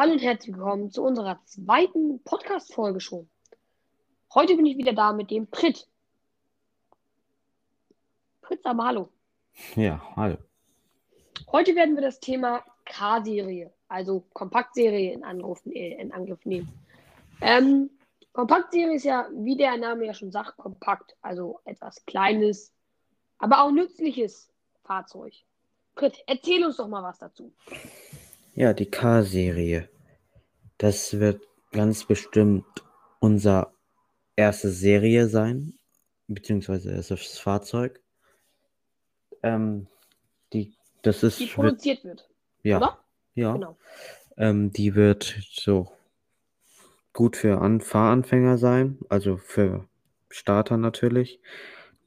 Hallo und herzlich willkommen zu unserer zweiten Podcast-Folge schon. Heute bin ich wieder da mit dem Prit. Prit, aber hallo. Ja, hallo. Heute werden wir das Thema K-Serie, also Kompaktserie in Angriff, äh, in Angriff nehmen. Ähm, Kompaktserie ist ja, wie der Name ja schon sagt, kompakt, also etwas Kleines, aber auch nützliches Fahrzeug. Prit, erzähl uns doch mal was dazu. Ja, die K-Serie. Das wird ganz bestimmt unser erste Serie sein, beziehungsweise erstes Fahrzeug. Ähm, die, das ist. Die produziert wird. Ja. Oder? Ja. Genau. Ähm, die wird so gut für An Fahranfänger sein, also für Starter natürlich,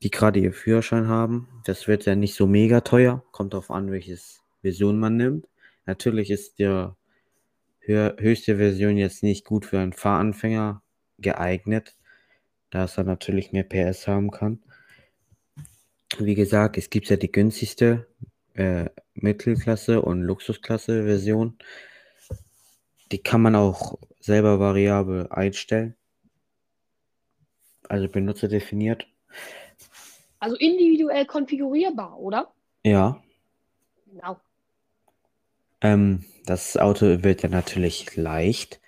die gerade ihr Führerschein haben. Das wird ja nicht so mega teuer, kommt darauf an, welches Version man nimmt. Natürlich ist hö höchste Version jetzt nicht gut für einen Fahranfänger geeignet, da es dann natürlich mehr PS haben kann. Wie gesagt, es gibt ja die günstigste äh, Mittelklasse und Luxusklasse Version. Die kann man auch selber variabel einstellen. Also Benutzer definiert. Also individuell konfigurierbar, oder? Ja. Genau. Ähm, das Auto wird ja natürlich leicht,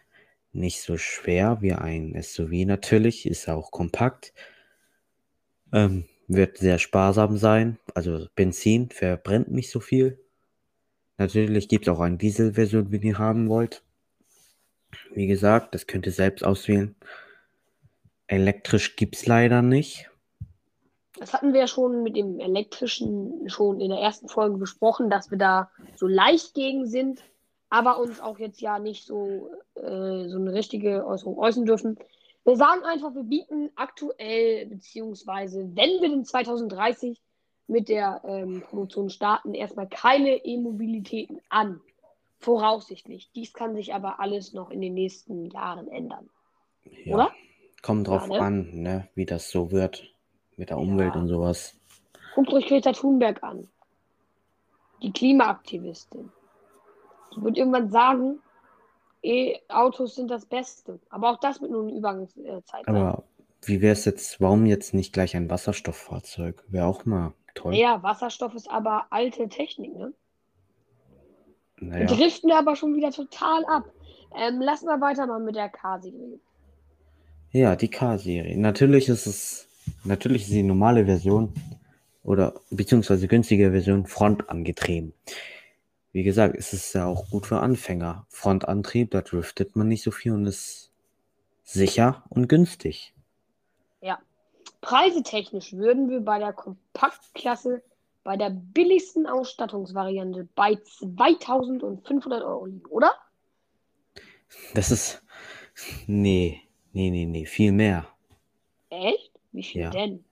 nicht so schwer wie ein SUV natürlich, ist auch kompakt. Ähm, wird sehr sparsam sein, also Benzin verbrennt nicht so viel. Natürlich gibt es auch eine Dieselversion, wenn ihr haben wollt. Wie gesagt, das könnt ihr selbst auswählen. Elektrisch gibt es leider nicht. Das hatten wir ja schon mit dem elektrischen schon in der ersten Folge besprochen, dass wir da so leicht gegen sind, aber uns auch jetzt ja nicht so, äh, so eine richtige Äußerung äußern dürfen. Wir sagen einfach, wir bieten aktuell, beziehungsweise wenn wir den 2030 mit der ähm, Produktion starten, erstmal keine E-Mobilitäten an. Voraussichtlich. Dies kann sich aber alles noch in den nächsten Jahren ändern. Ja, Oder? kommt drauf Ja, ne? an, ne, wie das so wird mit der Umwelt Ja. und sowas. Guckt euch Greta Thunberg an. Die Klimaaktivistin. Die wird irgendwann sagen, E-Autos sind das Beste. Aber auch das wird nur eine Übergangszeit. Aber wie wäre es jetzt, warum jetzt nicht gleich ein Wasserstofffahrzeug? Wäre auch mal toll. Ja, Wasserstoff ist aber alte Technik, ne? Wir Naja, driften aber schon wieder total ab. Ähm, lass mal weitermachen mit der K-Serie. ja, die K-Serie. Natürlich ist es, natürlich ist die normale Version oder beziehungsweise günstige Version frontangetrieben. Wie gesagt, es ist ja auch gut für Anfänger. Frontantrieb, da driftet man nicht so viel und ist sicher und günstig. Ja. Preisetechnisch würden wir bei der Kompaktklasse bei der billigsten Ausstattungsvariante bei 2500 Euro liegen, oder? Das ist, nee, nee, nee, nee, viel mehr. Echt? Wie viel Ja. denn?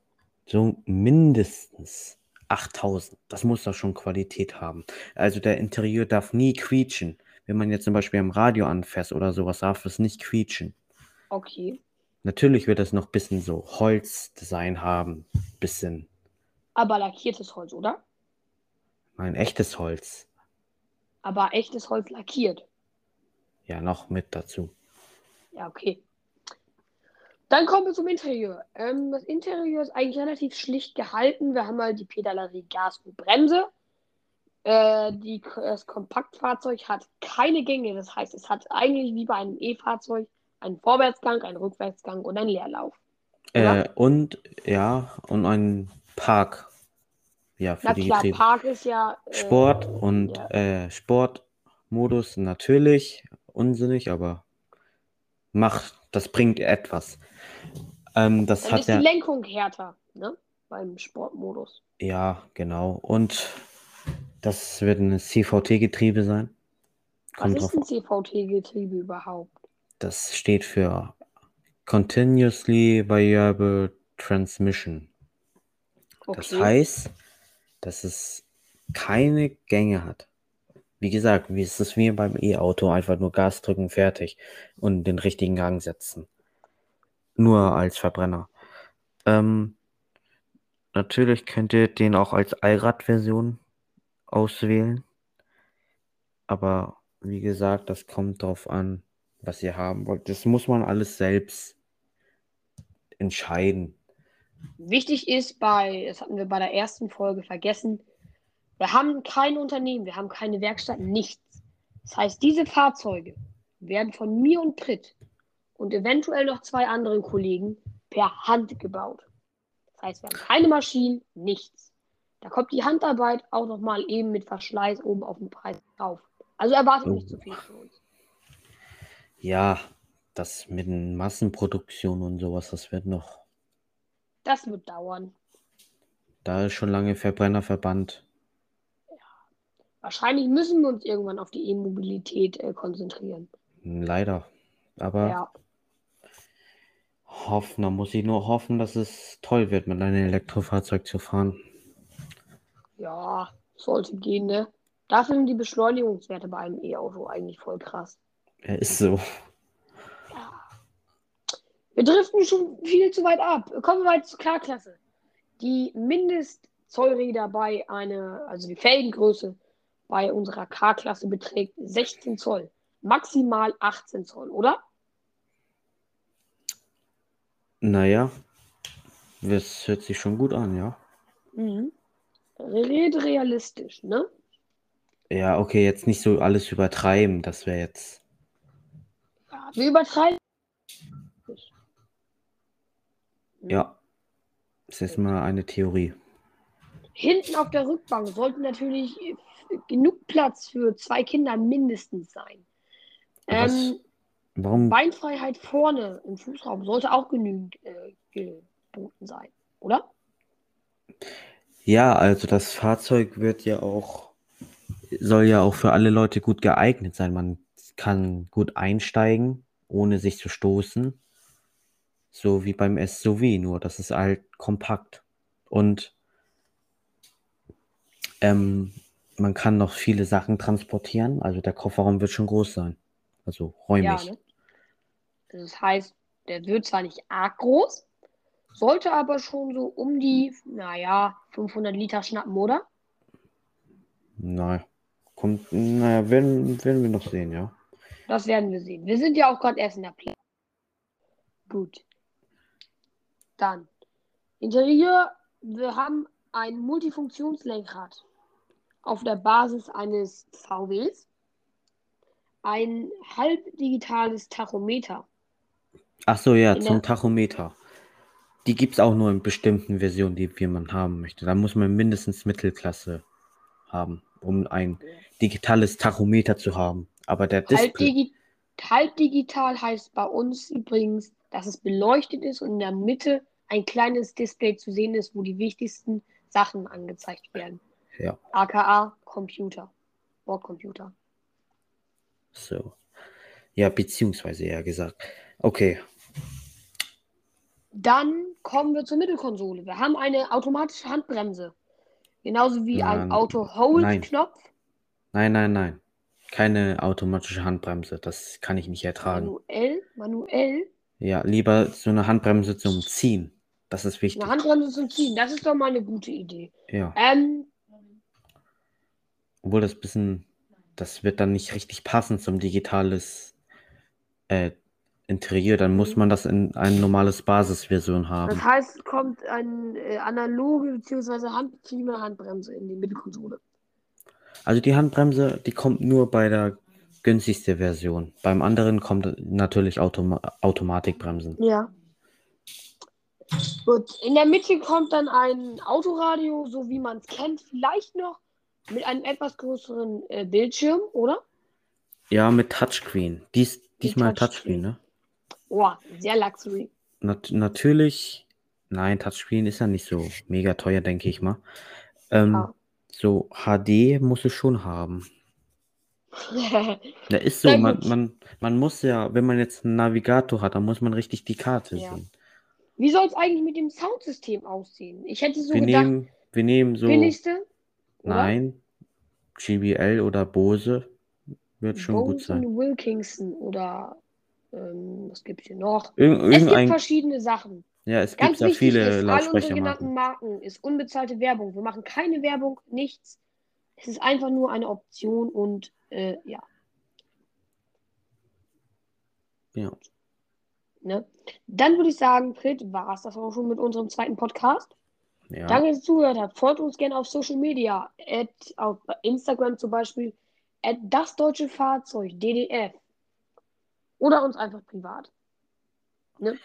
So mindestens 8000. Das muss doch schon Qualität haben. Also der Interieur darf nie quietschen. Wenn man jetzt zum Beispiel am Radio anfasst oder sowas, darf es nicht quietschen. Okay. Natürlich wird es noch ein bisschen so Holzdesign haben. Bisschen Aber lackiertes Holz, oder? ein echtes Holz. Aber echtes Holz lackiert. Ja, noch mit dazu. Ja, okay. Dann kommen wir zum Interieur. Ähm, das Interieur ist eigentlich relativ schlicht gehalten. Wir haben halt die Pedalerie, Gas und Bremse. Äh, die, das Kompaktfahrzeug hat keine Gänge. Das heißt, es hat eigentlich wie bei einem E-Fahrzeug einen Vorwärtsgang, einen Rückwärtsgang und einen Leerlauf. Äh, und ja, und ein Park. Ja, für Na die klar, Getriebe. Park ist ja. Äh, Sport und ja. äh, Sportmodus natürlich unsinnig, aber macht, das bringt etwas. Ähm, das Dann hat ist die ja, Lenkung härter, ne? Beim Sportmodus. ja, genau. Und das wird ein CVT-Getriebe sein. Was Kommt ist drauf ein CVT-Getriebe überhaupt? Das steht für Continuously Variable Transmission. Das Okay. heißt, dass es keine Gänge hat. Wie gesagt, wie ist es wie beim E-Auto, einfach nur Gas drücken, fertig und den richtigen Gang setzen. Nur als Verbrenner. Ähm, natürlich könnt ihr den auch als Allrad-Version auswählen. Aber wie gesagt, das kommt drauf an, was ihr haben wollt. Das muss man alles selbst entscheiden. Wichtig ist bei, das hatten wir bei der ersten Folge vergessen, wir haben kein Unternehmen, wir haben keine Werkstatt, nichts. Das heißt, diese Fahrzeuge werden von mir und Pritt und eventuell noch zwei anderen Kollegen per Hand gebaut. Das heißt, wir haben keine Maschinen, nichts. Da kommt die Handarbeit auch nochmal eben mit Verschleiß oben auf den Preis drauf. Also erwartet Oh. nicht zu viel von uns. Ja, das mit den Massenproduktion und sowas, das wird noch. Das wird dauern. Da ist schon lange Verbrenner verbannt. Wahrscheinlich müssen wir uns irgendwann auf die E-Mobilität äh, konzentrieren. Leider. Aber Ja. hoffen, da muss ich nur hoffen, dass es toll wird, mit einem Elektrofahrzeug zu fahren. Ja, sollte gehen, ne? Dafür sind die Beschleunigungswerte bei einem E-Auto eigentlich voll krass. Er ist so. Wir driften schon viel zu weit ab. Kommen wir mal zur K-Klasse. Die Mindestzollräder bei einer, also die Felgengröße bei unserer K-Klasse beträgt 16 Zoll. Maximal 18 Zoll, oder? Naja, das hört sich schon gut an, ja. Mhm. Red realistisch, ne? Ja, okay, jetzt nicht so alles übertreiben, das wäre jetzt. Ja, wir übertreiben. Ja, das ist mal eine Theorie. Hinten auf der Rückbank sollte natürlich genug Platz für zwei Kinder mindestens sein. Ähm, Warum? Beinfreiheit vorne im Fußraum sollte auch genügend äh, geboten sein, oder? Ja, also das Fahrzeug wird ja auch, soll ja auch für alle Leute gut geeignet sein. Man kann gut einsteigen, ohne sich zu stoßen. So wie beim SUV, nur das ist halt kompakt. Und ähm, man kann noch viele Sachen transportieren. Also der Kofferraum wird schon groß sein. Also räumlich. Ja, ne? Das heißt, der wird zwar nicht arg groß, sollte aber schon so um die, naja, 500 Liter schnappen, oder? Naja, kommt, naja, werden, werden wir noch sehen, ja. Das werden wir sehen. Wir sind ja auch gerade erst in der Planung. Gut. Dann. Interieur. Wir haben ein Multifunktionslenkrad auf der Basis eines VWs. Ein halbdigitales Tachometer. Ach so, ja, In zum Tachometer. Die gibt es auch nur in bestimmten Versionen, die man haben möchte. Da muss man mindestens Mittelklasse haben, um ein digitales Tachometer zu haben. Aber der Display, Halbdigi halbdigital heißt bei uns übrigens, dass es beleuchtet ist und in der Mitte ein kleines Display zu sehen ist, wo die wichtigsten Sachen angezeigt werden. Ja, AKA Computer. Bordcomputer. so. Ja, beziehungsweise eher gesagt. Okay, Dann kommen wir zur Mittelkonsole. Wir haben eine automatische Handbremse. Genauso wie ein Nein. Auto-Hold-Knopf. nein, nein, nein. Keine automatische Handbremse, das kann ich nicht ertragen. Manuell. Manuell. Ja, lieber so eine Handbremse zum Ziehen. Das ist wichtig. Eine Handbremse zum Ziehen. Das ist doch mal eine gute Idee. Ja, Ähm, obwohl das bisschen, das wird dann nicht richtig passen zum digitales äh, Interieur. Dann muss man das in ein normales Basisversion haben. das heißt, es kommt eine äh, analoge bzw. handbetriebene Handbremse in die Mittelkonsole. Also die Handbremse, die kommt nur bei der günstigsten Version. Beim anderen kommt natürlich Automa Automatikbremsen. Ja. Gut, in der Mitte kommt dann ein Autoradio, so wie man es kennt, vielleicht noch mit einem etwas größeren äh, Bildschirm, oder? Ja, mit Touchscreen. Dies, diesmal Touchscreen. Touchscreen, ne? Boah, sehr Luxury. Nat natürlich, nein, Touchscreen ist ja nicht so mega teuer, denke ich mal. Ähm, Ja. So HD muss es schon haben. Da ist so, Sehr man, gut. man, man muss ja, wenn man jetzt einen Navigator hat, dann muss man richtig die Karte Ja. sehen. Wie soll es eigentlich mit dem Soundsystem aussehen? Ich hätte so Wir gedacht, nehmen, wir nehmen so, billigste. Oder? nein, GBL oder Bose wird schon gut Bose sein. und Wilkinson oder ähm, was gibt es hier noch? Irgend, Es gibt verschiedene Sachen. ja, es gibt ja viele ist, all unsere genannten Marken ist unbezahlte Werbung. Wir machen keine Werbung, nichts. Es ist einfach nur eine Option und äh, ja. Ja. Ne? Dann würde ich sagen, Frit, war es das auch schon mit unserem zweiten Podcast. Ja. Danke, dass ihr zugehört habt. Folgt uns gerne auf Social Media, at, auf Instagram zum Beispiel, at das deutsche Fahrzeug, DDF. Oder uns einfach privat. Ne?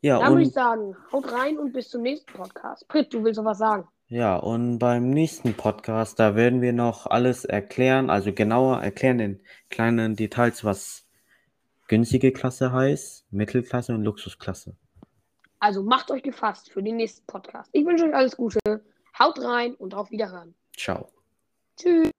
Ja, Dann würde ich sagen, haut rein und bis zum nächsten Podcast. Brit, du willst noch was sagen? ja, und beim nächsten Podcast, da werden wir noch alles erklären, also genauer erklären in kleinen Details, was günstige Klasse heißt, Mittelklasse und Luxusklasse. Also macht euch gefasst für den nächsten Podcast. Ich wünsche euch alles Gute. Haut rein und auf Wiederhören. Ciao. Tschüss.